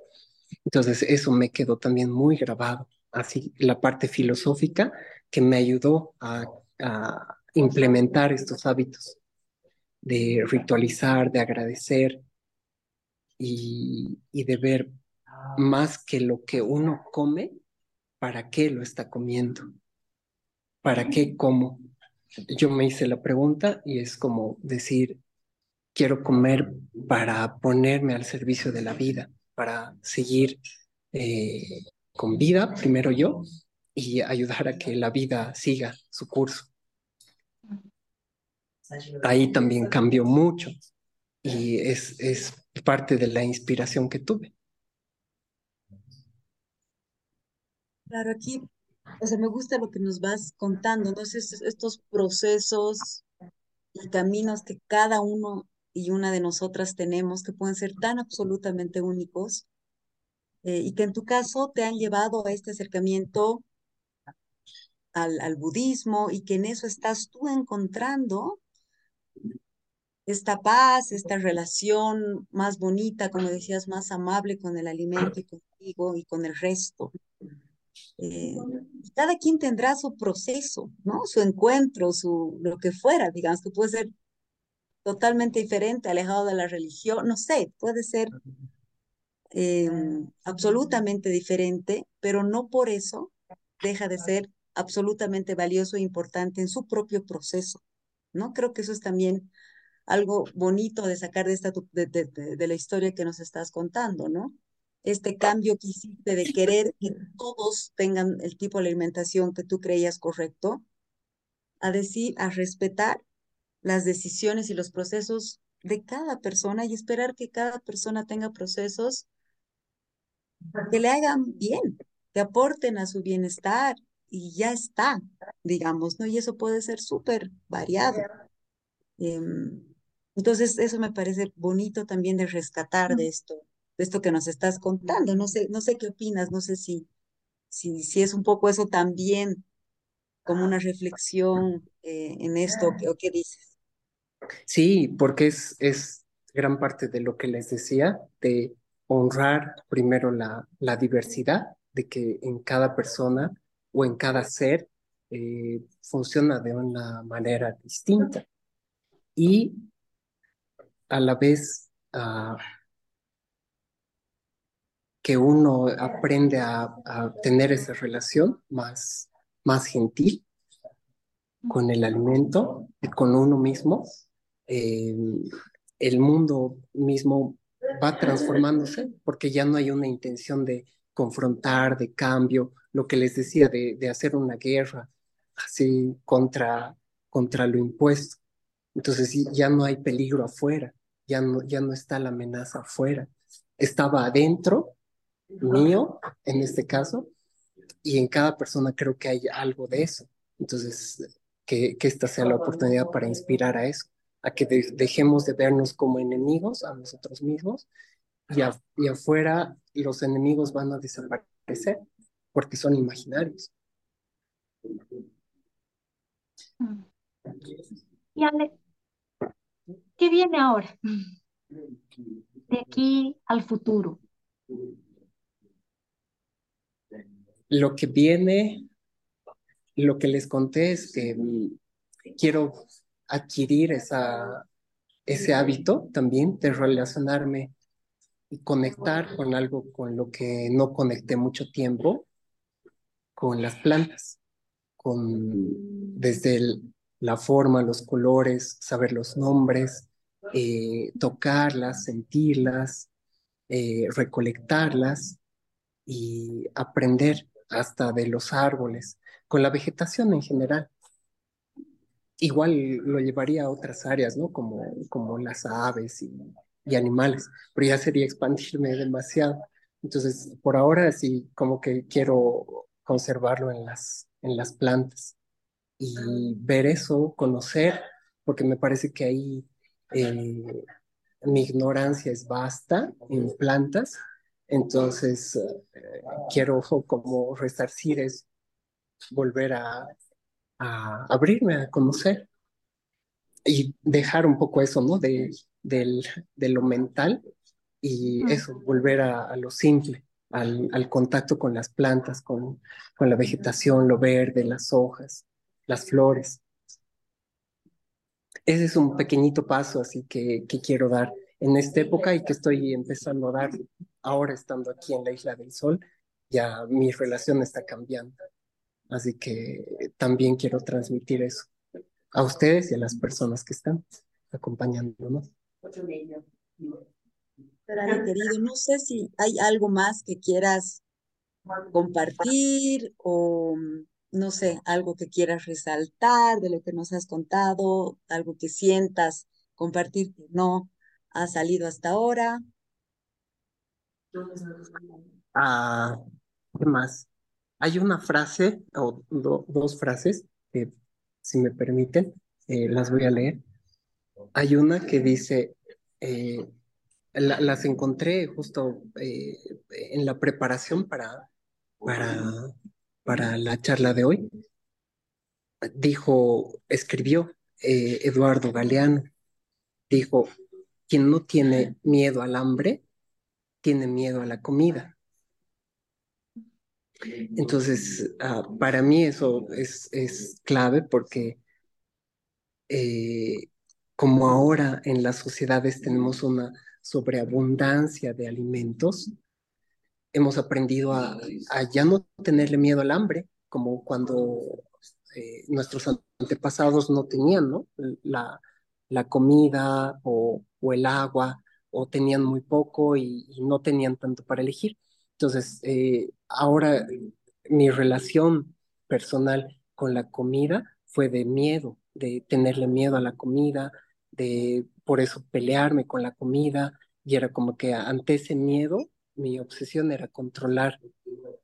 Entonces eso me quedó también muy grabado. Así, la parte filosófica que me ayudó a, implementar estos hábitos de ritualizar, de agradecer y, y de ver más que lo que uno come, para qué lo está comiendo, para qué como. Yo me hice la pregunta y es como decir, quiero comer para ponerme al servicio de la vida, para seguir eh, con vida, primero yo, y ayudar a que la vida siga su curso. Ahí también cambió mucho y es, es parte de la inspiración que tuve. Claro, aquí, o sea, me gusta lo que nos vas contando, ¿no? Es- estos procesos y caminos que cada uno y una de nosotras tenemos que pueden ser tan absolutamente únicos eh, y que en tu caso te han llevado a este acercamiento al, al budismo y que en eso estás tú encontrando esta paz, esta relación más bonita, como decías, más amable con el alimento y contigo y con el resto. Eh, cada quien tendrá su proceso, ¿no? Su encuentro, su lo que fuera, digamos, que puede ser totalmente diferente, alejado de la religión, no sé, puede ser eh, absolutamente diferente, pero no por eso deja de ser absolutamente valioso e importante en su propio proceso, ¿no? Creo que eso es también algo bonito de sacar de, esta, de, de la historia que nos estás contando, ¿no? este cambio que hiciste de querer que todos tengan el tipo de alimentación que tú creías correcto, a decir, a respetar las decisiones y los procesos de cada persona y esperar que cada persona tenga procesos que le hagan bien, que aporten a su bienestar y ya está, digamos, ¿no? Y eso puede ser súper variado. Em, entonces, eso me parece bonito también de rescatar de esto, de esto que nos estás contando. No sé, no sé qué opinas, no sé si, si, si es un poco eso también como una reflexión eh, en esto o qué dices. Sí, porque es, es gran parte de lo que les decía, de honrar primero la, la diversidad, de que en cada persona o en cada ser eh, funciona de una manera distinta. Y a la vez uh, que uno aprende a, a, tener esa relación más, más gentil con el alimento y con uno mismo, eh, el mundo mismo va transformándose porque ya no hay una intención de confrontar, de cambio, lo que les decía, de, de hacer una guerra así contra, contra lo impuesto. Entonces ya no hay peligro afuera, ya no, ya no está la amenaza afuera. Estaba adentro, mío, en este caso, y en cada persona creo que hay algo de eso. Entonces, que, que esta sea la oportunidad para inspirar a eso, a que de, dejemos de vernos como enemigos a nosotros mismos y, a, y afuera los enemigos van a desaparecer porque son imaginarios. Y Ale, ¿qué viene ahora? De aquí al futuro. Lo que viene, lo que les conté es que quiero adquirir esa, ese hábito también de relacionarme y conectar con algo con lo que no conecté mucho tiempo, con las plantas, con desde la forma, los colores, saber los nombres, eh, tocarlas, sentirlas, eh, recolectarlas y aprender hasta de los árboles, con la vegetación en general. Igual lo llevaría a otras áreas, ¿no? Como, como las aves y, y animales, pero ya sería expandirme demasiado. Entonces, por ahora sí, como que quiero conservarlo en las, en las plantas y ver eso, conocer, porque me parece que ahí eh, mi ignorancia es vasta en plantas, entonces eh, quiero como resarcir es volver a, a, abrirme a conocer y dejar un poco eso, ¿no? De, del, de lo mental y eso, volver a, a lo simple. Al, al, contacto con las plantas, con, con la vegetación, lo verde, las hojas las flores. Ese es un pequeñito paso así que, que quiero dar en esta época y que estoy empezando a dar ahora estando aquí en la Isla del Sol. Ya mi relación está cambiando. Así que también quiero transmitir eso a ustedes y a las personas que están acompañándonos. querido, no sé si hay algo más que quieras compartir o no sé, algo que quieras resaltar de lo que nos has contado, algo que sientas, compartir que no ha salido hasta ahora. Ah, ¿qué más? Hay una frase, o dos frases, que si me permiten, eh, las voy a leer. Hay una que dice, eh, las encontré justo eh, en la preparación para, para para la charla de hoy, dijo, escribió Eduardo Galeano, dijo, quien no tiene miedo al hambre, tiene miedo a la comida. Entonces, uh, para mí eso es, clave porque eh, como ahora en las sociedades tenemos una sobreabundancia de alimentos, hemos aprendido a, ya no tenerle miedo al hambre, como cuando eh, nuestros antepasados no tenían, ¿no? La, comida o, el agua o tenían muy poco y, no tenían tanto para elegir. Entonces, eh, ahora mi relación personal con la comida fue de miedo, de tenerle miedo a la comida, de por eso pelearme con la comida, y era como que ante ese miedo, mi obsesión era controlar,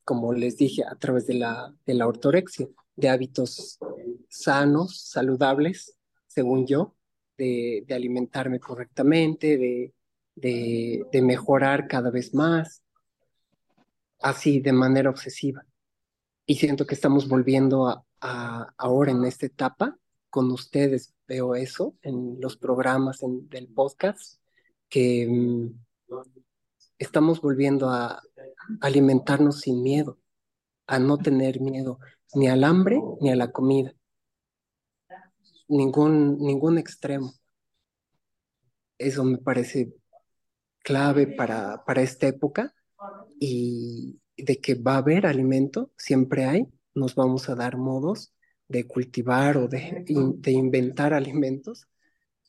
como les dije, a través de la, ortorexia, de hábitos sanos, saludables, según yo, de, alimentarme correctamente, de, de mejorar cada vez más, así de manera obsesiva. Y siento que estamos volviendo a, ahora en esta etapa con ustedes. Veo eso en los programas en, del podcast, que mm, estamos volviendo a alimentarnos sin miedo, a no tener miedo ni al hambre ni a la comida. Ningún, ningún extremo. Eso me parece clave para, para esta época y de que va a haber alimento, siempre hay, nos vamos a dar modos de cultivar o de, de inventar alimentos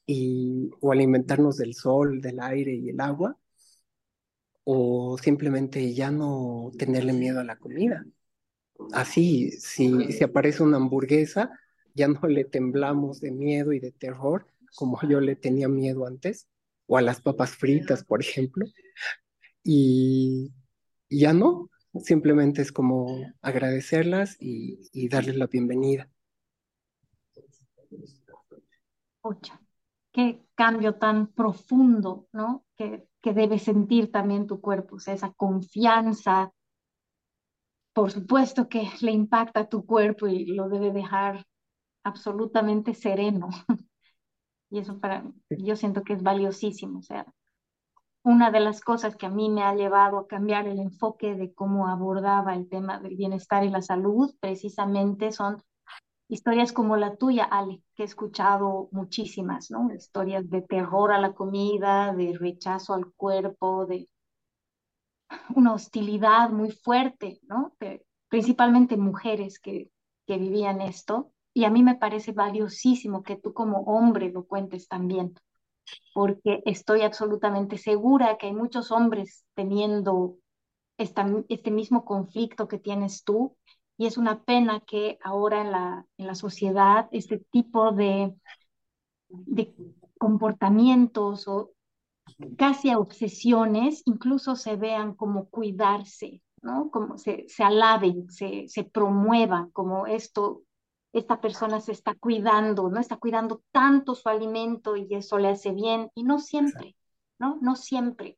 y, o alimentarnos del sol, del aire y el agua, o simplemente ya no tenerle miedo a la comida. Así, si, si aparece una hamburguesa, ya no le temblamos de miedo y de terror como yo le tenía miedo antes, o a las papas fritas, por ejemplo, y ya no, simplemente es como agradecerlas y, y darles la bienvenida. Ocha, qué cambio tan profundo, ¿no? Que, que debe sentir también tu cuerpo, o sea, esa confianza, por supuesto que le impacta a tu cuerpo y lo debe dejar absolutamente sereno. Y eso para yo siento que es valiosísimo, o sea, una de las cosas que a mí me ha llevado a cambiar el enfoque de cómo abordaba el tema del bienestar y la salud, precisamente son historias como la tuya, Ale, que he escuchado muchísimas, ¿no? Historias de terror a la comida, de rechazo al cuerpo, de una hostilidad muy fuerte, ¿no? principalmente mujeres que, que vivían esto. Y a mí me parece valiosísimo que tú como hombre lo cuentes también, porque estoy absolutamente segura que hay muchos hombres teniendo esta, este mismo conflicto que tienes tú y es una pena que ahora en la, en la sociedad este tipo de, de comportamientos o casi obsesiones incluso se vean como cuidarse, ¿no? Como se, se alaben, se, se promuevan como esto esta persona se está cuidando, ¿no? Está cuidando tanto su alimento y eso le hace bien, y no siempre, ¿no? No siempre.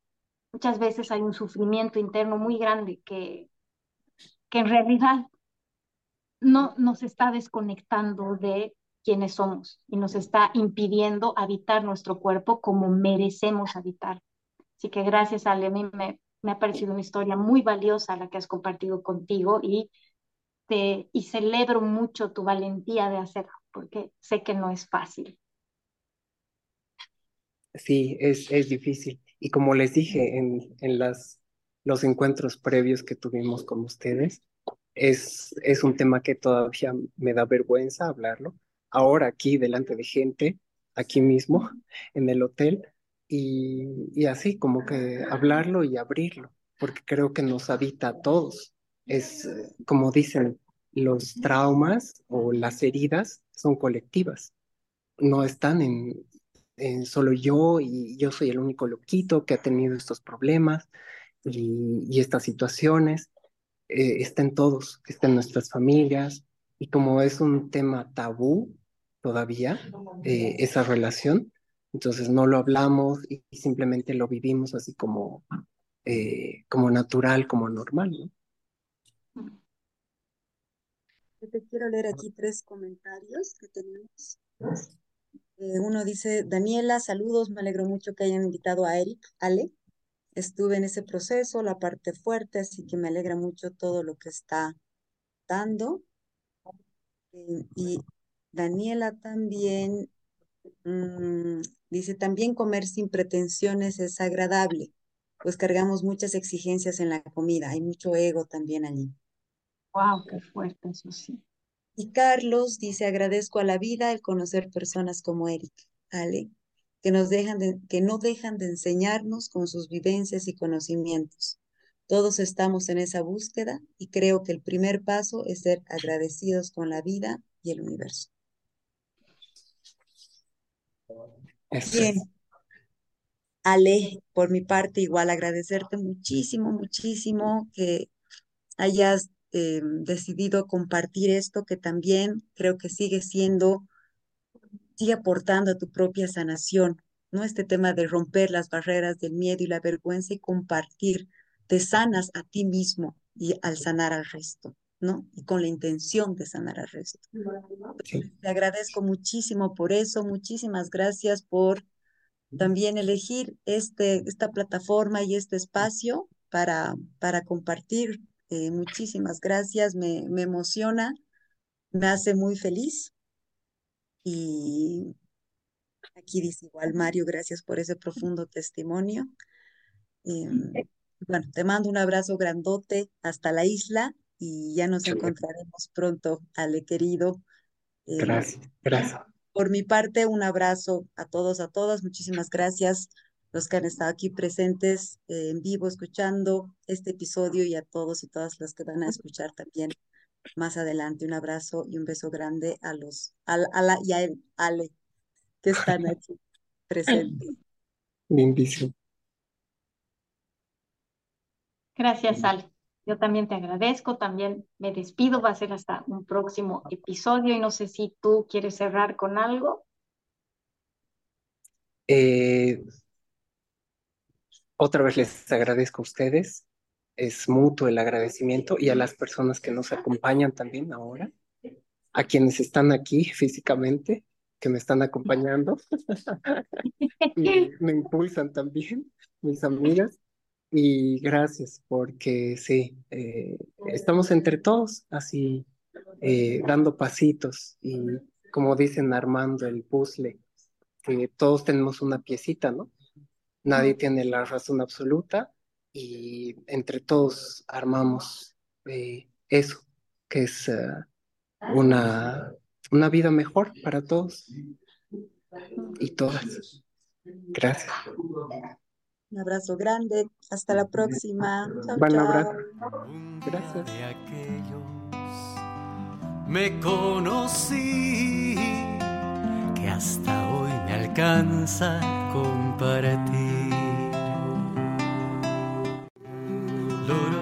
Muchas veces hay un sufrimiento interno muy grande que, que en realidad no nos está desconectando de quienes somos y nos está impidiendo habitar nuestro cuerpo como merecemos habitar. Así que gracias, Ale, a mí me, me ha parecido una historia muy valiosa la que has compartido contigo y y celebro mucho tu valentía de hacerlo, porque sé que no es fácil. Sí, es, es difícil. Y como les dije en, en las, los encuentros previos que tuvimos con ustedes, es, es un tema que todavía me da vergüenza hablarlo. Ahora aquí delante de gente, aquí mismo, en el hotel, y, y así como que hablarlo y abrirlo, porque creo que nos habita a todos es, como dicen, los traumas o las heridas son colectivas, no están en, en solo yo y yo soy el único loquito que ha tenido estos problemas y, estas situaciones, eh, está en todos, está en nuestras familias y como es un tema tabú todavía, eh, esa relación, entonces no lo hablamos y, simplemente lo vivimos así como, eh, como natural, como normal, ¿no? Yo te quiero leer aquí tres comentarios que tenemos. Eh, uno dice, Daniela, saludos, me alegro mucho que hayan invitado a Eric, Ale. Estuve en ese proceso, la parte fuerte, así que me alegra mucho todo lo que está dando. Eh, y Daniela también mm, dice, también comer sin pretensiones es agradable, pues cargamos muchas exigencias en la comida, hay mucho ego también allí. Wow, qué fuerte, eso sí. Y Carlos dice, agradezco a la vida el conocer personas como Eric, Ale, que, nos dejan que no dejan de enseñarnos con sus vivencias y conocimientos. Todos estamos en esa búsqueda y creo que el primer paso es ser agradecidos con la vida y el universo. Bien. Ale, por mi parte, igual agradecerte muchísimo, muchísimo que hayas eh, decidido compartir esto, que también creo que sigue siendo, sigue aportando a tu propia sanación, ¿no? Este tema de romper las barreras del miedo y la vergüenza y compartir, te sanas a ti mismo y al sanar al resto, ¿no? Y con la intención de sanar al resto. Te agradezco muchísimo por eso, muchísimas gracias por también elegir este, esta plataforma y este espacio para, para compartir eh, muchísimas gracias, me, me emociona, me hace muy feliz. Y aquí dice igual Mario, gracias por ese profundo testimonio. Em, bueno, te mando un abrazo grandote hasta la isla y ya nos encontraremos pronto, Ale querido. Eh, gracias, gracias. Por mi parte, un abrazo a todos, a todas. Muchísimas gracias los que han estado aquí presentes eh, en vivo escuchando este episodio y a todos y todas las que van a escuchar también más adelante. Un abrazo y un beso grande a los, a, la y a Ale que están aquí presentes. Lindísimo. Gracias, Ale. Yo también te agradezco, también me despido, va a ser hasta un próximo episodio y no sé si tú quieres cerrar con algo. Eh, otra vez les agradezco a ustedes. Es mutuo el agradecimiento y a las personas que nos acompañan también ahora, a quienes están aquí físicamente, que me están acompañando, me, me impulsan también, mis amigas. Y gracias, porque sí, eh, estamos entre todos así, eh, dando pasitos y como dicen, armando el puzzle, que todos tenemos una piecita, ¿no? Nadie tiene la razón absoluta y entre todos armamos eh, eso, que es eh, una, una vida mejor para todos y todas. Gracias. Un abrazo grande. Hasta la próxima. Chao, Gracias. Me conocí que hasta hoy me alcanza compartir Lord